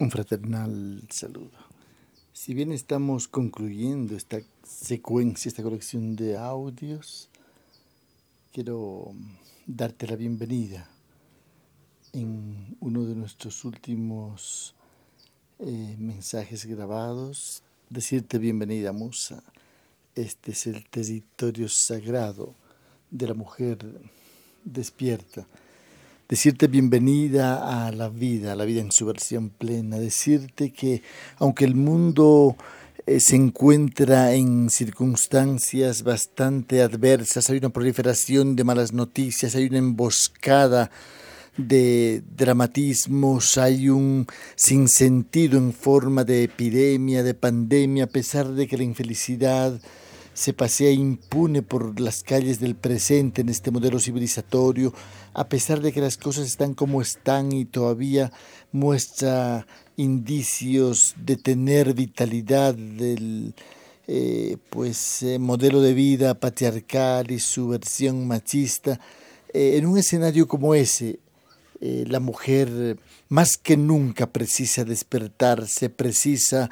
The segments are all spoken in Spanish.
Un fraternal saludo. Si bien estamos concluyendo esta secuencia, esta colección de audios, quiero darte la bienvenida en uno de nuestros últimos eh, mensajes grabados, decirte bienvenida Musa. Este es el territorio sagrado de la mujer despierta decirte bienvenida a la vida, a la vida en su versión plena, decirte que aunque el mundo eh, se encuentra en circunstancias bastante adversas, hay una proliferación de malas noticias, hay una emboscada de dramatismos, hay un sinsentido en forma de epidemia, de pandemia, a pesar de que la infelicidad se pasea impune por las calles del presente en este modelo civilizatorio, a pesar de que las cosas están como están y todavía muestra indicios de tener vitalidad del eh, pues eh, modelo de vida patriarcal y su versión machista, eh, en un escenario como ese, la mujer más que nunca precisa despertarse, precisa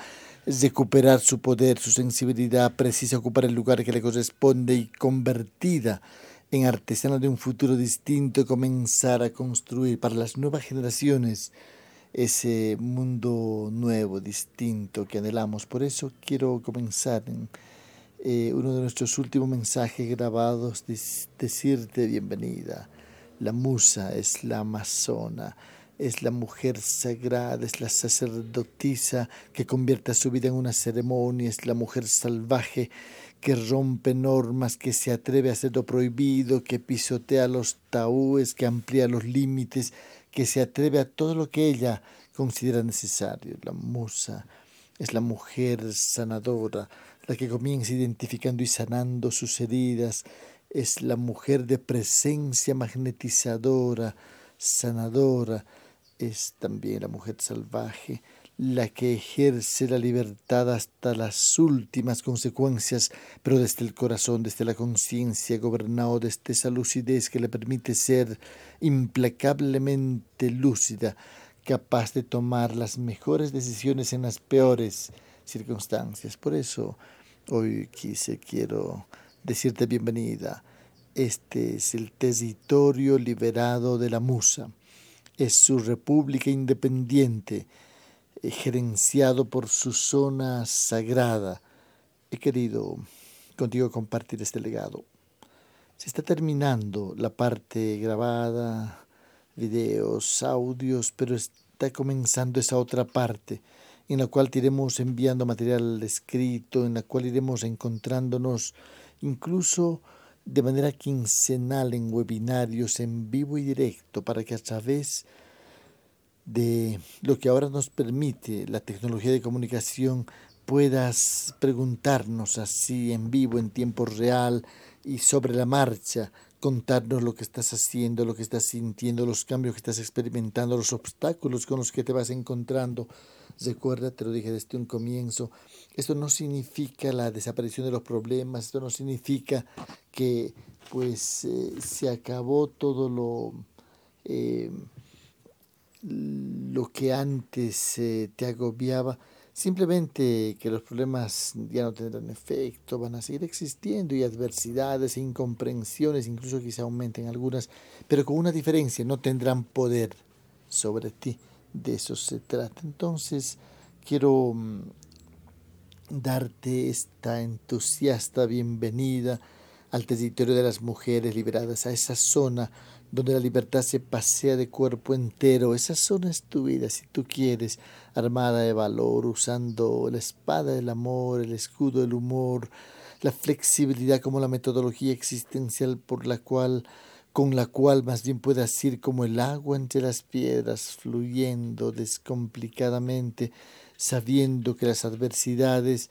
recuperar su poder, su sensibilidad, precisa ocupar el lugar que le corresponde y convertida en artesana de un futuro distinto, comenzar a construir para las nuevas generaciones ese mundo nuevo, distinto que anhelamos. Por eso quiero comenzar en eh, uno de nuestros últimos mensajes grabados, decirte bienvenida. La musa es la amazona es la mujer sagrada, es la sacerdotisa que convierte su vida en una ceremonia, es la mujer salvaje que rompe normas, que se atreve a hacer lo prohibido, que pisotea los tabúes, que amplía los límites, que se atreve a todo lo que ella considera necesario. La musa es la mujer sanadora, la que comienza identificando y sanando sus heridas, es la mujer de presencia magnetizadora, sanadora, es también la mujer salvaje, la que ejerce la libertad hasta las últimas consecuencias, pero desde el corazón, desde la conciencia, gobernado desde esa lucidez que le permite ser implacablemente lúcida, capaz de tomar las mejores decisiones en las peores circunstancias. Por eso hoy quise, quiero decirte bienvenida. Este es el territorio liberado de la musa es su república independiente, eh, gerenciado por su zona sagrada. He querido contigo compartir este legado. Se está terminando la parte grabada, videos, audios, pero está comenzando esa otra parte en la cual iremos enviando material escrito, en la cual iremos encontrándonos incluso de manera quincenal en webinarios en vivo y directo para que a través de lo que ahora nos permite la tecnología de comunicación puedas preguntarnos así en vivo, en tiempo real y sobre la marcha, contarnos lo que estás haciendo, lo que estás sintiendo, los cambios que estás experimentando, los obstáculos con los que te vas encontrando Recuerda, te lo dije desde un comienzo, esto no significa la desaparición de los problemas, esto no significa que pues eh, se acabó todo lo, eh, lo que antes eh, te agobiaba, simplemente que los problemas ya no tendrán efecto, van a seguir existiendo y adversidades e incomprensiones, incluso quizá aumenten algunas, pero con una diferencia, no tendrán poder sobre ti de eso se trata. Entonces, quiero mm, darte esta entusiasta bienvenida al territorio de las mujeres liberadas, a esa zona donde la libertad se pasea de cuerpo entero. Esa zona es tu vida, si tú quieres, armada de valor, usando la espada del amor, el escudo del humor, la flexibilidad como la metodología existencial por la cual con la cual más bien puedas ir como el agua entre las piedras, fluyendo descomplicadamente, sabiendo que las adversidades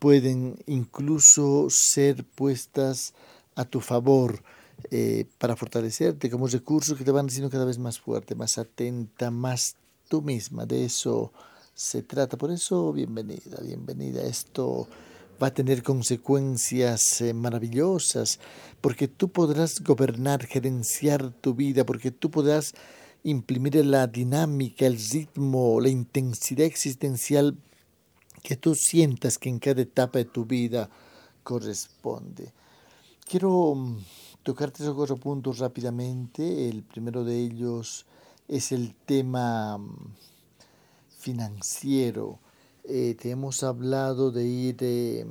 pueden incluso ser puestas a tu favor eh, para fortalecerte como recursos que te van haciendo cada vez más fuerte, más atenta, más tú misma. De eso se trata. Por eso, bienvenida, bienvenida. Esto va a tener consecuencias eh, maravillosas, porque tú podrás gobernar, gerenciar tu vida, porque tú podrás imprimir la dinámica, el ritmo, la intensidad existencial que tú sientas que en cada etapa de tu vida corresponde. Quiero mm, tocar tres o cuatro puntos rápidamente. El primero de ellos es el tema mm, financiero. Eh, te hemos hablado de ir eh,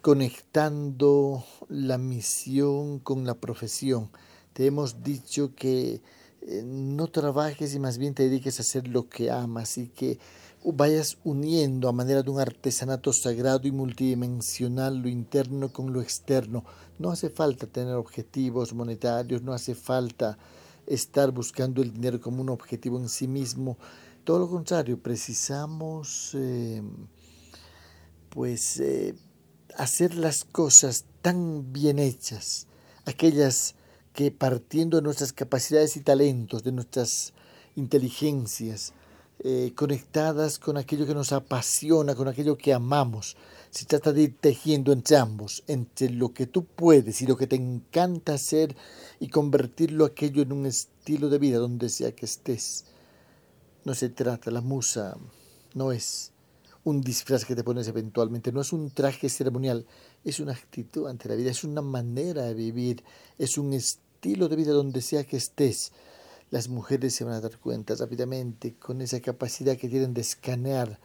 conectando la misión con la profesión. Te hemos dicho que eh, no trabajes y más bien te dediques a hacer lo que amas y que vayas uniendo a manera de un artesanato sagrado y multidimensional lo interno con lo externo. No hace falta tener objetivos monetarios, no hace falta estar buscando el dinero como un objetivo en sí mismo. Todo lo contrario, precisamos eh, pues eh, hacer las cosas tan bien hechas, aquellas que partiendo de nuestras capacidades y talentos, de nuestras inteligencias, eh, conectadas con aquello que nos apasiona, con aquello que amamos. Se trata de ir tejiendo entre ambos, entre lo que tú puedes y lo que te encanta hacer y convertirlo aquello en un estilo de vida donde sea que estés. No se trata, la musa no es un disfraz que te pones eventualmente, no es un traje ceremonial, es una actitud ante la vida, es una manera de vivir, es un estilo de vida donde sea que estés las mujeres se van a dar cuenta rápidamente con esa capacidad que tienen de escanear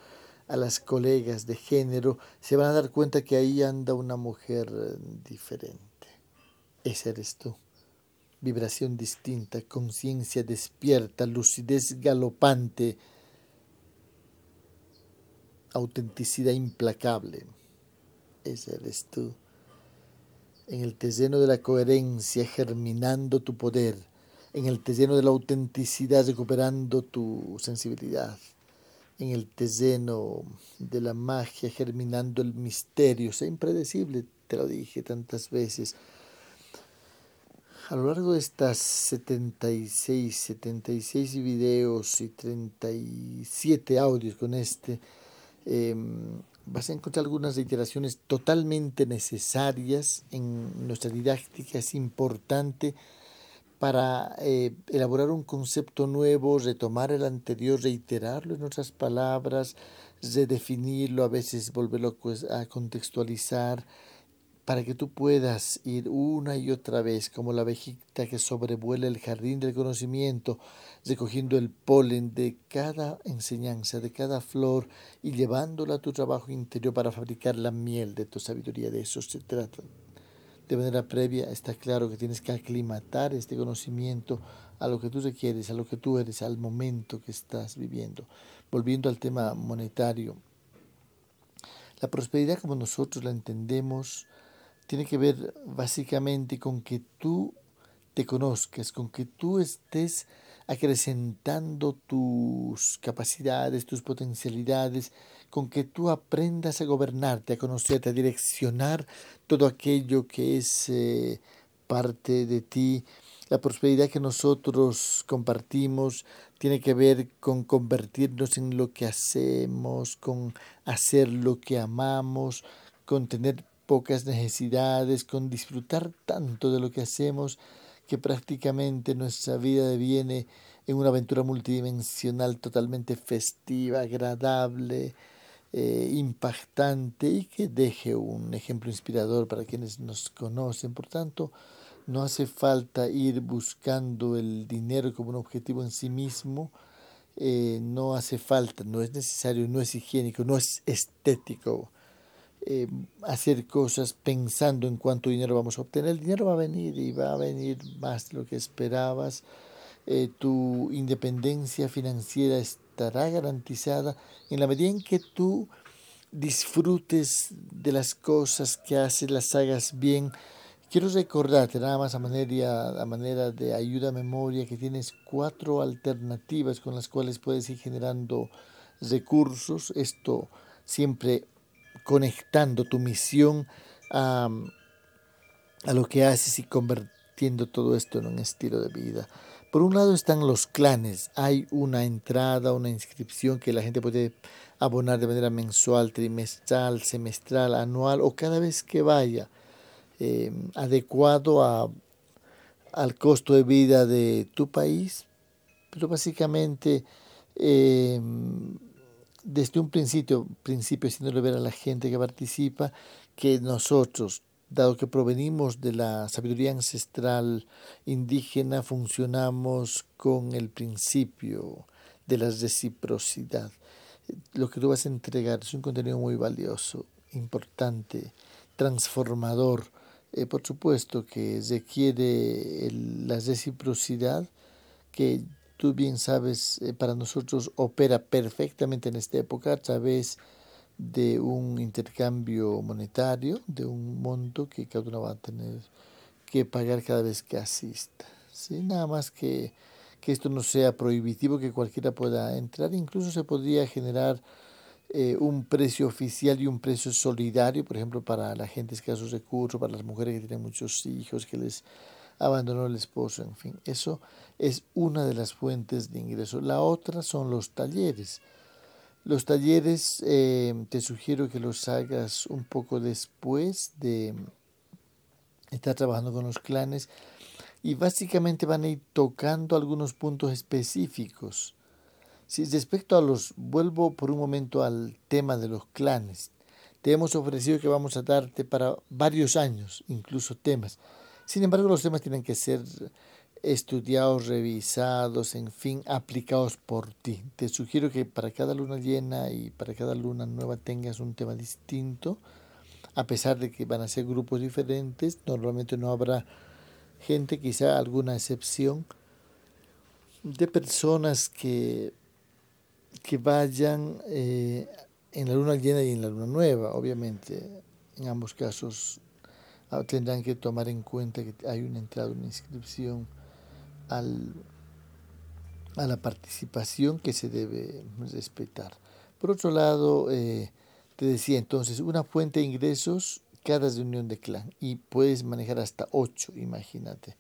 a las colegas de género, se van a dar cuenta que ahí anda una mujer diferente. Ese eres tú. Vibración distinta, conciencia despierta, lucidez galopante, autenticidad implacable. Ese eres tú. En el terreno de la coherencia, germinando tu poder en el terreno de la autenticidad, recuperando tu sensibilidad, en el terreno de la magia, germinando el misterio, sea impredecible, te lo dije tantas veces. A lo largo de estas 76, 76 videos y 37 audios con este, em, vas a encontrar algunas reiteraciones totalmente necesarias en nuestra didáctica. Es importante para eh, elaborar un concepto nuevo, retomar el anterior, reiterarlo en otras palabras, redefinirlo, a veces volverlo a contextualizar, para que tú puedas ir una y otra vez como la abejita que sobrevuela el jardín del conocimiento, recogiendo el polen de cada enseñanza, de cada flor y llevándola a tu trabajo interior para fabricar la miel de tu sabiduría. De eso se trata de manera previa, está claro que tienes que aclimatar este conocimiento a lo que tú requieres, a lo que tú eres, al momento que estás viviendo. Volviendo al tema monetario, la prosperidad como nosotros la entendemos tiene que ver básicamente con que tú te conozcas, con que tú estés acrecentando tus capacidades, tus potencialidades, con que tú aprendas a gobernarte, a conocerte, a direccionar todo aquello que es eh, parte de ti. La prosperidad que nosotros compartimos tiene que ver con convertirnos en lo que hacemos, con hacer lo que amamos, con tener pocas necesidades, con disfrutar tanto de lo que hacemos que prácticamente nuestra vida deviene en una aventura multidimensional totalmente festiva, agradable, eh, impactante y que deje un ejemplo inspirador para quienes nos conocen. Por tanto, no hace falta ir buscando el dinero como un objetivo en sí mismo, eh, no hace falta, no es necesario, no es higiénico, no es estético eh, hacer cosas pensando en cuánto dinero vamos a obtener. El dinero va a venir y va a venir más de lo que esperabas. Eh, tu independencia financiera estará garantizada en la medida en que tú disfrutes de las cosas que haces, las hagas bien. Quiero recordarte nada más a manera, a manera de ayuda a memoria que tienes cuatro alternativas con las cuales puedes ir generando recursos. Esto siempre conectando tu misión a, lo que haces y convirtiendo todo esto en un estilo de vida. Por un lado están los clanes. Hay una entrada, una inscripción que la gente puede abonar de manera mensual, trimestral, semestral, anual o cada vez que vaya, eh, adecuado al costo de vida de tu país, pero básicamente eh, desde un principio, principio haciéndole ver a la gente que participa que nosotros, dado que provenimos de la sabiduría ancestral indígena, funcionamos con el principio de la reciprocidad. Lo que tú vas a entregar es un contenido muy valioso, importante, transformador. Eh, por supuesto que requiere la reciprocidad que tú bien sabes, eh, para nosotros opera perfectamente en esta época a través de un intercambio monetario, de un monto que cada uno va a tener que pagar cada vez que asista. ¿sí? Nada más que, que esto no sea prohibitivo, que cualquiera pueda entrar, incluso se podría generar eh, un precio oficial y un precio solidario, por ejemplo, para la gente escasos recursos, para las mujeres que tienen muchos hijos, que les abandonó el esposo, en fin, eso es una de las fuentes de ingreso. La otra son los talleres. Los talleres eh, te sugiero que los hagas un poco después de estar trabajando con los clanes y básicamente van a ir tocando algunos puntos específicos. Si respecto a los, vuelvo por un momento al tema de los clanes. Te hemos ofrecido que vamos a darte para varios años, incluso temas. Sin embargo, los temas tienen que ser estudiados, revisados, en fin, aplicados por ti. Te sugiero que para cada luna llena y para cada luna nueva tengas un tema distinto, a pesar de que van a ser grupos diferentes, normalmente no habrá gente, quizá alguna excepción, de personas que, que vayan eh, en la luna llena y en la luna nueva, obviamente, en ambos casos tendrán que tomar en cuenta que hay una entrada, una inscripción al, a la participación que se debe respetar. Por otro lado, eh, te decía entonces, una fuente de ingresos cada reunión de clan y puedes manejar hasta 8, imagínate.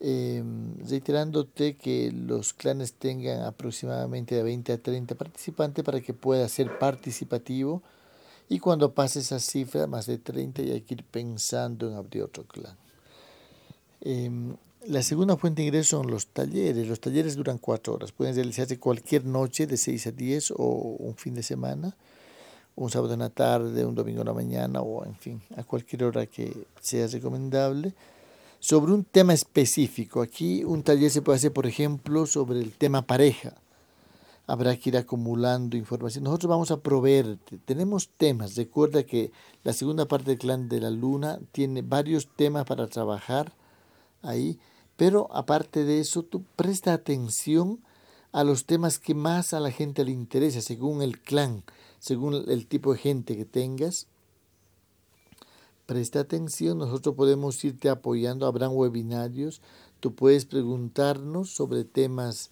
Eh, reiterándote que los clanes tengan aproximadamente de 20 a 30 participantes para que pueda ser participativo y cuando pase esa cifra, más de 30, ya hay que ir pensando en abrir otro clan. Em, la segunda fuente de ingreso son los talleres. Los talleres duran cuatro horas. Pueden realizarse cualquier noche de 6 a 10 o un fin de semana, un sábado en la tarde, un domingo en la mañana o en fin, a cualquier hora que sea recomendable. Sobre un tema específico. Aquí un taller se puede hacer, por ejemplo, sobre el tema pareja habrá que ir acumulando información. Nosotros vamos a proveer, tenemos temas. Recuerda que la segunda parte del clan de la luna tiene varios temas para trabajar ahí, pero aparte de eso, tú presta atención a los temas que más a la gente le interesa, según el clan, según el tipo de gente que tengas. Presta atención, nosotros podemos irte apoyando, habrán webinarios, tú puedes preguntarnos sobre temas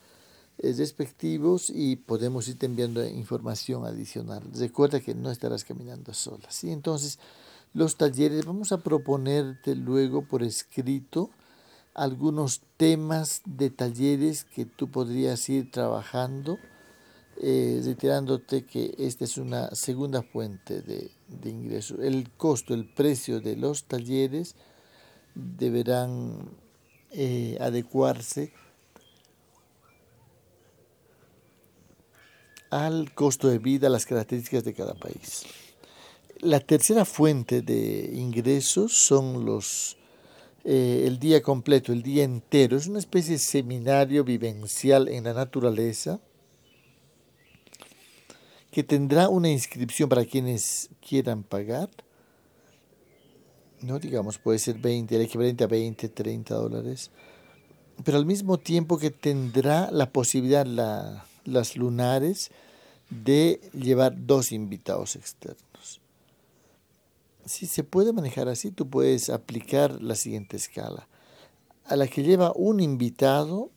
respectivos y podemos irte enviando información adicional. Recuerda que no estarás caminando sola. ¿sí? Entonces, los talleres, vamos a proponerte luego por escrito algunos temas de talleres que tú podrías ir trabajando, eh, reiterándote que esta es una segunda fuente de, de ingreso. El costo, el precio de los talleres deberán eh, adecuarse al costo de vida, las características de cada país. La tercera fuente de ingresos son los eh, el día completo, el día entero. Es una especie de seminario vivencial en la naturaleza que tendrá una inscripción para quienes quieran pagar. No digamos, puede ser 20, el equivalente a 20, 30 dólares. Pero al mismo tiempo que tendrá la posibilidad, la, las lunares, de llevar dos invitados externos. Si se puede manejar así, tú puedes aplicar la siguiente escala. A la que lleva un invitado,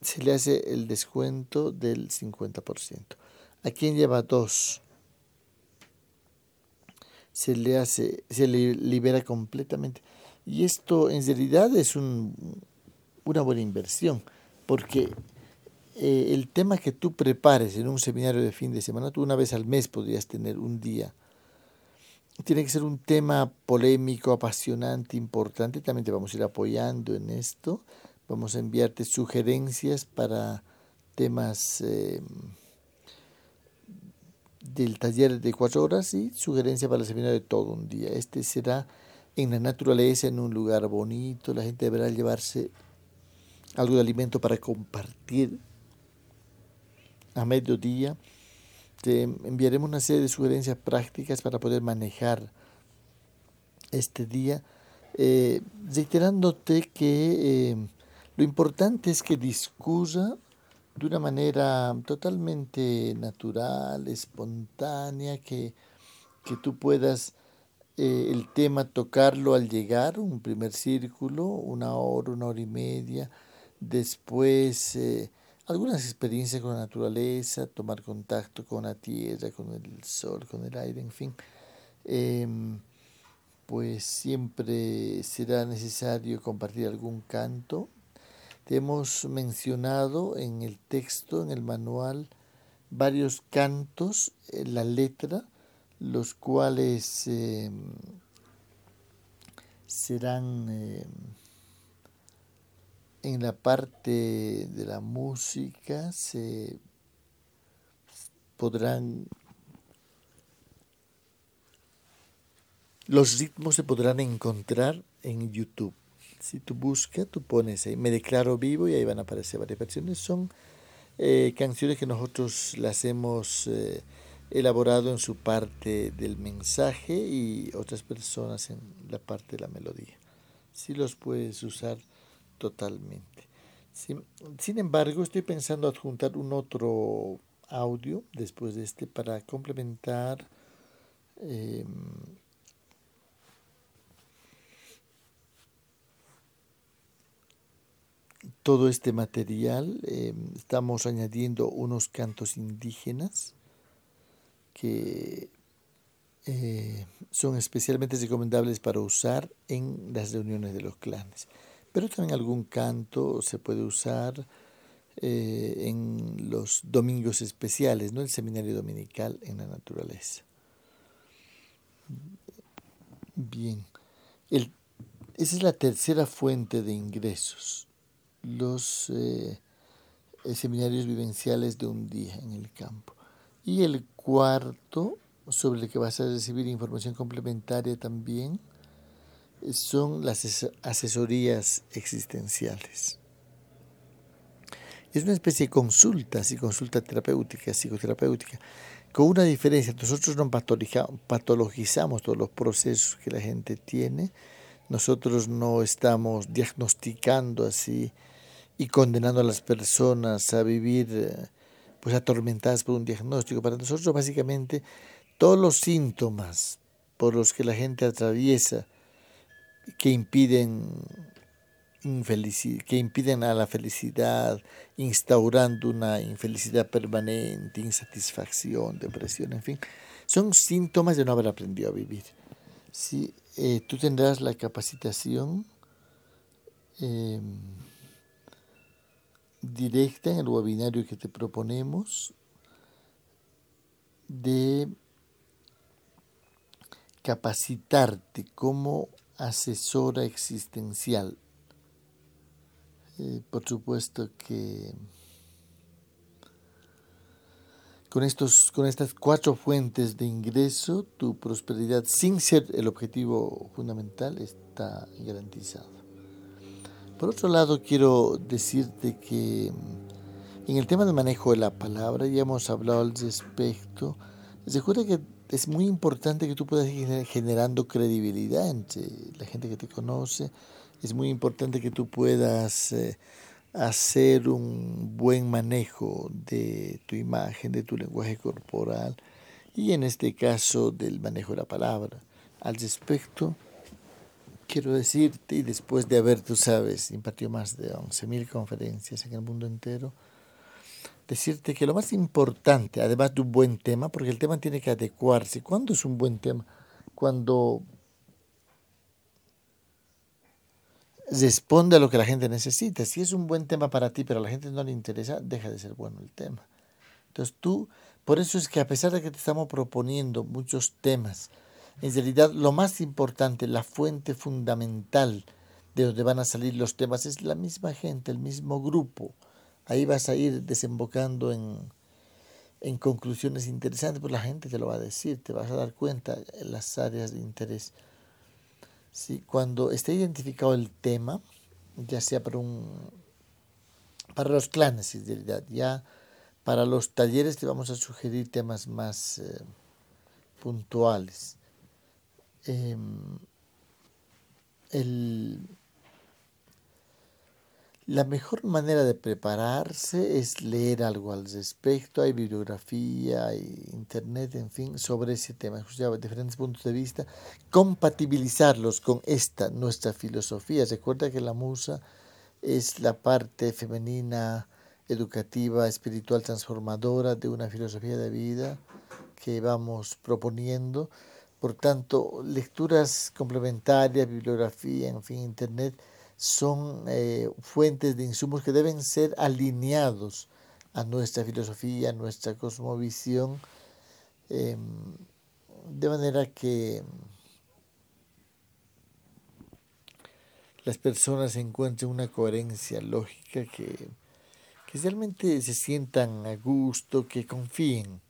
se le hace el descuento del 50%. A quien lleva dos, se le hace, se le libera completamente. Y esto en realidad es un, una buena inversión, porque eh, el tema que tú prepares en un seminario de fin de semana, tú una vez al mes podrías tener un día. Tiene que ser un tema polémico, apasionante, importante. También te vamos a ir apoyando en esto Vamos a enviarte sugerencias para temas eh, del taller de cuatro horas y sugerencias para el seminario de todo un día. Este será en la naturaleza, en un lugar bonito. La gente deberá llevarse algo de alimento para compartir a mediodía. Te enviaremos una serie de sugerencias prácticas para poder manejar este día, eh, reiterándote que eh, lo importante es que discurra de una manera totalmente natural, espontánea, que, que tú puedas eh, el tema tocarlo al llegar, un primer círculo, una hora, una hora y media, después algunas experiencias con la naturaleza, tomar contacto con la tierra, con el sol, con el aire, en fin. Em, pues siempre será necesario compartir algún canto. Te hemos mencionado en el texto, en el manual, varios cantos, en la letra, los cuales em, serán em, en la parte de la música, se podrán Los ritmos se podrán encontrar en YouTube. Si tú buscas, tú pones ahí, me declaro vivo y ahí van a aparecer varias versiones. Son eh, canciones que nosotros las hemos eh, elaborado en su parte del mensaje y otras personas en la parte de la melodía. Sí los puedes usar totalmente. Sin, embargo, estoy pensando adjuntar un otro audio después de este para complementar em, todo este material. Em, estamos añadiendo unos cantos indígenas que eh, son especialmente recomendables para usar en las reuniones de los clanes. Pero también algún canto se puede usar eh, en los domingos especiales, ¿no? el seminario dominical en la naturaleza. Bien, esa es la tercera fuente de ingresos los eh, seminarios vivenciales de un día en el campo. Y el cuarto, sobre el que vas a recibir información complementaria también, son las asesorías existenciales. Es una especie de consulta, así consulta terapéutica, psicoterapéutica, con una diferencia. Nosotros no patologizamos todos los procesos que la gente tiene, nosotros no estamos diagnosticando así y condenando a las personas a vivir eh, pues atormentadas por un diagnóstico. Para nosotros básicamente todos los síntomas por los que la gente atraviesa que impiden que impiden a la felicidad, instaurando una infelicidad permanente, insatisfacción, depresión, en fin, son síntomas de no haber aprendido a vivir. Si eh, tú tendrás la capacitación eh, directa en el webinario que te proponemos de capacitarte como asesora existencial. Eh, por supuesto que con, estos, con estas cuatro fuentes de ingreso, tu prosperidad, sin ser el objetivo fundamental, está garantizada. Por otro lado, quiero decirte que mm, en el tema del manejo de la palabra, ya hemos hablado al respecto, recuerda que es muy importante que tú puedas ir generando credibilidad entre la gente que te conoce, es muy importante que tú puedas eh, hacer un buen manejo de tu imagen, de tu lenguaje corporal y en este caso del manejo de la palabra. Al respecto, quiero decirte, y después de haber, tú sabes, impartido más de 11.000 conferencias en el mundo entero, decirte que lo más importante, además de un buen tema, porque el tema tiene que adecuarse. ¿Cuándo es un buen tema? Cuando responde a lo que la gente necesita. Si es un buen tema para ti, pero a la gente no le interesa, deja de ser bueno el tema. Entonces tú, por eso es que a pesar de que te estamos proponiendo muchos temas, en realidad lo más importante, la fuente fundamental de donde van a salir los temas, es la misma gente, el mismo grupo. Ahí vas a ir desembocando en, en conclusiones interesantes, pues la gente te lo va a decir, te vas a dar cuenta en las áreas de interés. Sí, cuando esté identificado el tema, ya sea para un para los clanes, ya para los talleres te vamos a sugerir temas más eh, puntuales. Em, el, la mejor manera de prepararse es leer algo al respecto. Hay bibliografía, hay internet, en fin, sobre ese tema. Escuchar diferentes puntos de vista. Compatibilizarlos con esta, nuestra filosofía. Recuerda que la musa es la parte femenina, educativa, espiritual, transformadora de una filosofía de vida que vamos proponiendo. Por tanto, lecturas complementarias, bibliografía, en fin, internet son eh, fuentes de insumos que deben ser alineados a nuestra filosofía, a nuestra cosmovisión, em, de manera que las personas encuentren una coherencia lógica que, que realmente se sientan a gusto, que confíen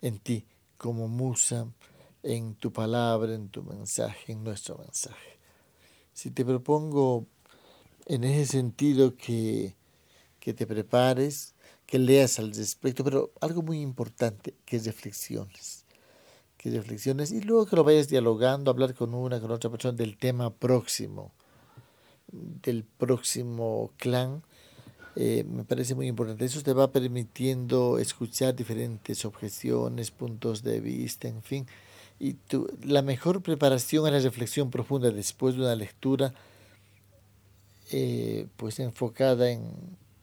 en ti como musa, en tu palabra, en tu mensaje, en nuestro mensaje. Si te propongo en ese sentido que, que te prepares, que leas al respecto, pero algo muy importante, que reflexiones. Que reflexiones y luego que lo vayas dialogando, hablar con una, con otra persona del tema próximo, del próximo clan, eh, me parece muy importante. Eso te va permitiendo escuchar diferentes objeciones, puntos de vista, en fin. Y tu, la mejor preparación a la reflexión profunda después de una lectura eh, pues enfocada en,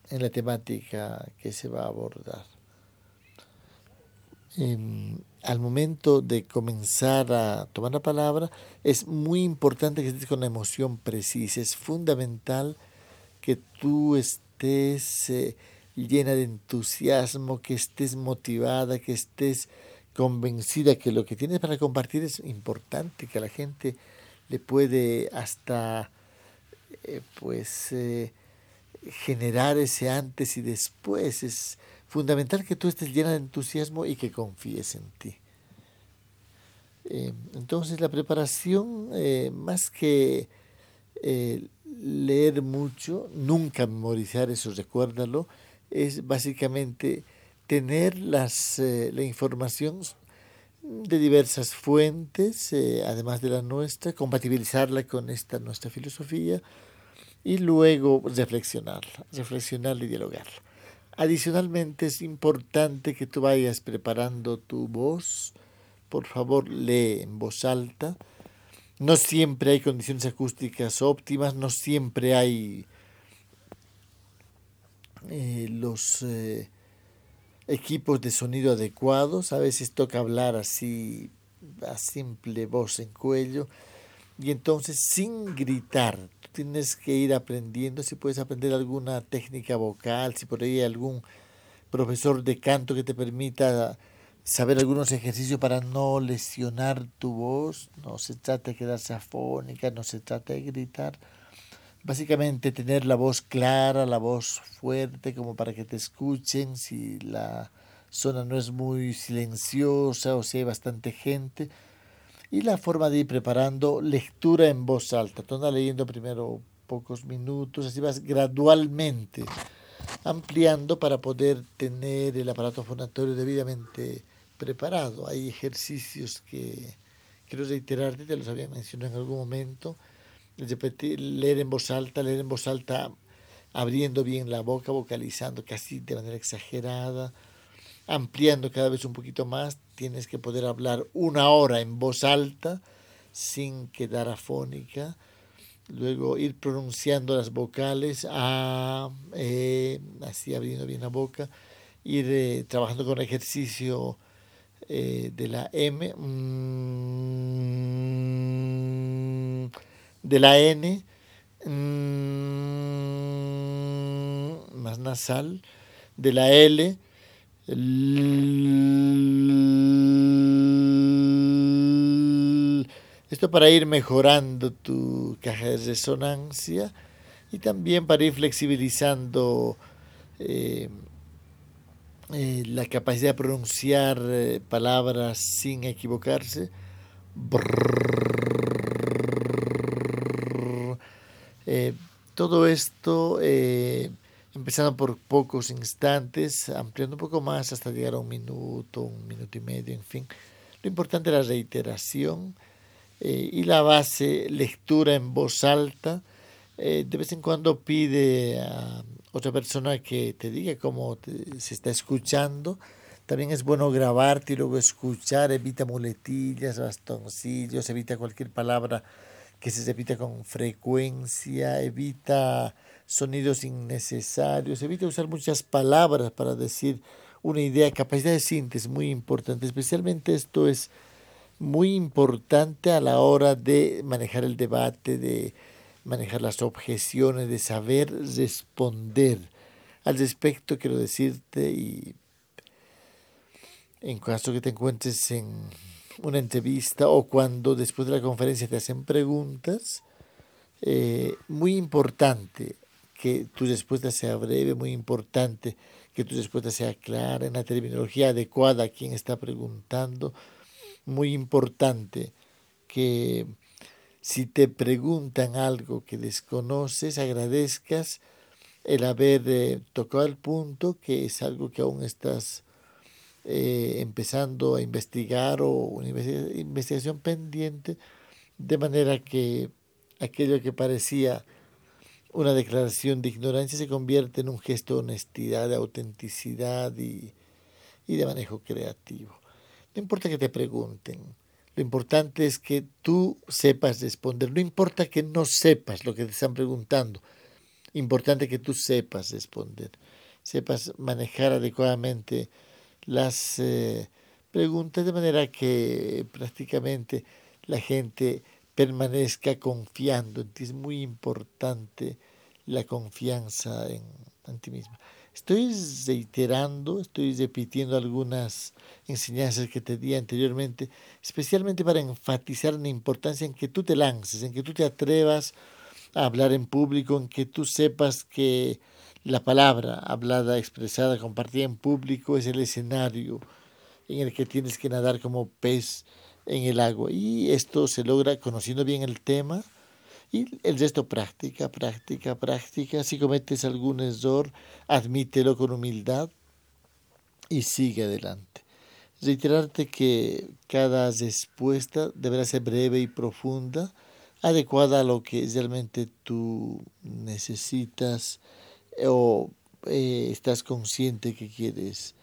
en, la temática que se va a abordar. Em, al momento de comenzar a tomar la palabra, es muy importante que estés con la emoción precisa. Es fundamental que tú estés eh, llena de entusiasmo, que estés motivada, que estés convencida que lo que tienes para compartir es importante, que a la gente le puede hasta eh, pues eh, generar ese antes y después. Es fundamental que tú estés llena de entusiasmo y que confíes en ti. Eh, entonces la preparación, más que leer mucho, nunca memorizar eso, recuérdalo, es básicamente tener las, la información de diversas fuentes, además de la nuestra, compatibilizarla con esta nuestra filosofía, y luego reflexionarla, reflexionarla y dialogarla. Adicionalmente es importante que tú vayas preparando tu voz. Por favor, lee en voz alta. No siempre hay condiciones acústicas óptimas, no siempre hay eh, los eh, equipos de sonido adecuados. A veces toca hablar así a simple voz en cuello y entonces sin gritar tienes que ir aprendiendo, si puedes aprender alguna técnica vocal, si por ahí hay algún profesor de canto que te permita saber algunos ejercicios para no lesionar tu voz, no se trata de quedarse afónica, no se trata de gritar, básicamente tener la voz clara, la voz fuerte, como para que te escuchen, si la zona no es muy silenciosa o si hay bastante gente, y la forma de ir preparando lectura en voz alta. Andas leyendo primero pocos minutos, así vas gradualmente ampliando para poder tener el aparato fonatorio debidamente preparado. Hay ejercicios que quiero reiterarte, te los había mencionado en algún momento. Repetir, leer en voz alta, leer en voz alta abriendo bien la boca, vocalizando casi de manera exagerada ampliando cada vez un poquito más, tienes que poder hablar una hora en voz alta sin quedar afónica, luego ir pronunciando las vocales, a, e, así abriendo bien la boca, ir eh, trabajando con ejercicio eh, de la M, mm, de la N, mm, más nasal, de la L, Esto para ir mejorando tu caja de resonancia y también para ir flexibilizando eh, eh, la capacidad de pronunciar eh, palabras sin equivocarse. Todo esto empezando por pocos instantes, ampliando un poco más hasta llegar a un minuto, un minuto y medio, en fin. Lo importante es la reiteración eh, y la base, lectura en voz alta. Eh, de vez en cuando pide a otra persona que te diga cómo se está escuchando. También es bueno grabarte y luego escuchar, evita muletillas, bastoncillos, evita cualquier palabra que se repita con frecuencia, evita sonidos innecesarios, evita usar muchas palabras para decir una idea, capacidad de síntesis muy importante, especialmente esto es muy importante a la hora de manejar el debate, de manejar las objeciones, de saber responder. Al respecto quiero decirte y en caso que te encuentres en una entrevista o cuando después de la conferencia te hacen preguntas, eh, muy importante que tu respuesta sea breve, muy importante que tu respuesta sea clara, en la terminología adecuada a quien está preguntando, muy importante que si te preguntan algo que desconoces, agradezcas el haber eh, tocado el punto, que es algo que aún estás eh, empezando a investigar o una investigación pendiente, de manera que aquello que parecía una declaración de ignorancia se convierte en un gesto de honestidad, de autenticidad y, de manejo creativo. No importa que te pregunten, lo importante es que tú sepas responder, no importa que no sepas lo que te están preguntando, importante que tú sepas responder, sepas manejar adecuadamente las eh, preguntas de manera que prácticamente la gente permanezca confiando en ti. Es muy importante la confianza en, ti mismo. Estoy reiterando, estoy repitiendo algunas enseñanzas que te di anteriormente, especialmente para enfatizar la importancia en que tú te lances, en que tú te atrevas a hablar en público, en que tú sepas que la palabra hablada, expresada, compartida en público es el escenario en el que tienes que nadar como pez en el agua. Y esto se logra conociendo bien el tema y el resto práctica, práctica, práctica. Si cometes algún error, admítelo con humildad y sigue adelante. Reiterarte que cada respuesta deberá ser breve y profunda, adecuada a lo que realmente tú necesitas o eh, estás consciente que quieres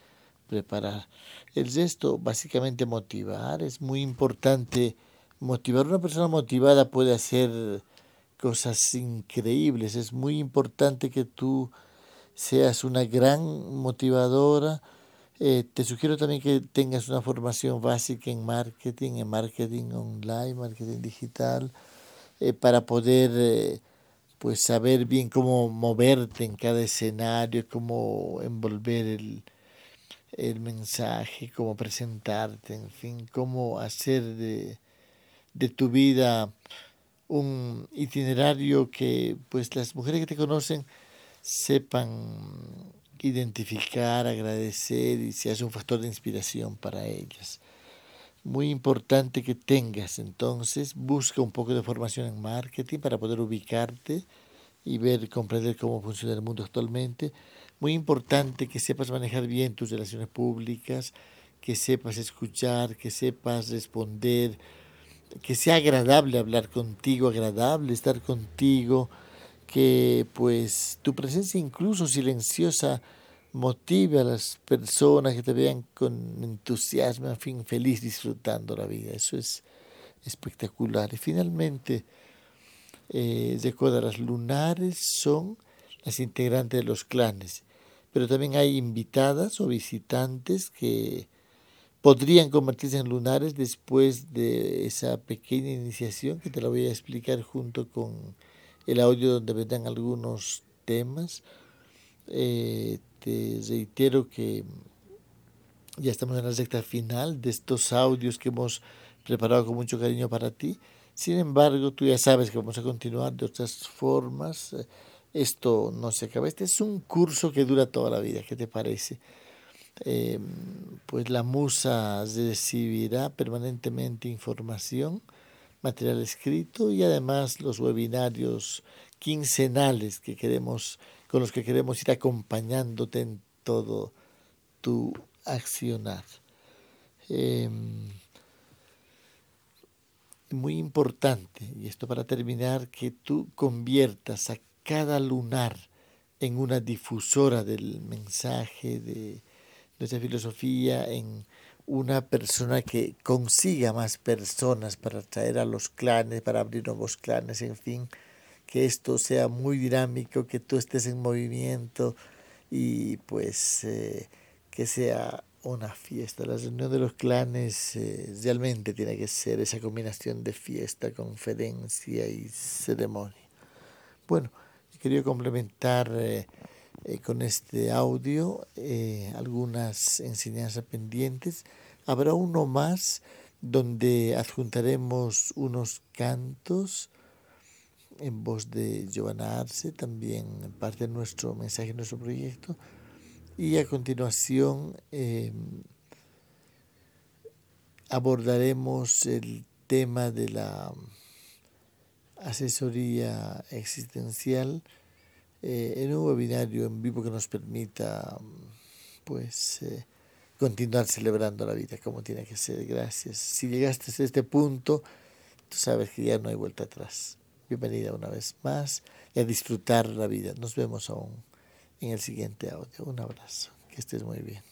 preparar. El resto, básicamente motivar, es muy importante motivar. Una persona motivada puede hacer cosas increíbles. Es muy importante que tú seas una gran motivadora. Eh, te sugiero también que tengas una formación básica en marketing, en marketing online, marketing digital, eh, para poder pues saber bien cómo moverte en cada escenario, cómo envolver el, el mensaje, cómo presentarte, en fin, cómo hacer de, de tu vida un itinerario que pues las mujeres que te conocen sepan identificar, agradecer y seas un factor de inspiración para ellas. Muy importante que tengas. Entonces, busca un poco de formación en marketing para poder ubicarte y ver, comprender cómo funciona el mundo actualmente. Muy importante que sepas manejar bien tus relaciones públicas, que sepas escuchar, que sepas responder, que sea agradable hablar contigo, agradable estar contigo, que pues tu presencia incluso silenciosa motive a las personas que te vean con entusiasmo, en fin, feliz disfrutando la vida. Eso es espectacular. Y finalmente, eh, recuerda, las lunares son las integrantes de los clanes pero también hay invitadas o visitantes que podrían convertirse en lunares después de esa pequeña iniciación que te la voy a explicar junto con el audio donde vendrán algunos temas. Eh, te reitero que ya estamos en la recta final de estos audios que hemos preparado con mucho cariño para ti. Sin embargo, tú ya sabes que vamos a continuar de otras formas. Esto no se acaba. Este es un curso que dura toda la vida. ¿Qué te parece? Em, pues la musa recibirá permanentemente información, material escrito y además los webinarios quincenales que queremos, con los que queremos ir acompañándote en todo tu accionar. Em, muy importante, y esto para terminar, que tú conviertas a cada lunar en una difusora del mensaje de nuestra filosofía, en una persona que consiga más personas para traer a los clanes, para abrir nuevos clanes, en fin, que esto sea muy dinámico, que tú estés en movimiento y pues eh, que sea una fiesta. La reunión de los clanes eh, realmente tiene que ser esa combinación de fiesta, conferencia y ceremonia. Bueno, quería complementar eh, con este audio algunas enseñanzas pendientes. Habrá uno más donde adjuntaremos unos cantos en voz de Giovanna Arce, también parte de nuestro mensaje, nuestro proyecto y a continuación em, abordaremos el tema de la asesoría existencial eh, en un webinario en vivo que nos permita pues eh, continuar celebrando la vida como tiene que ser. Gracias. Si llegaste a este punto, tú sabes que ya no hay vuelta atrás. Bienvenida una vez más y a disfrutar la vida. Nos vemos aún en el siguiente audio. Un abrazo. Que estés muy bien.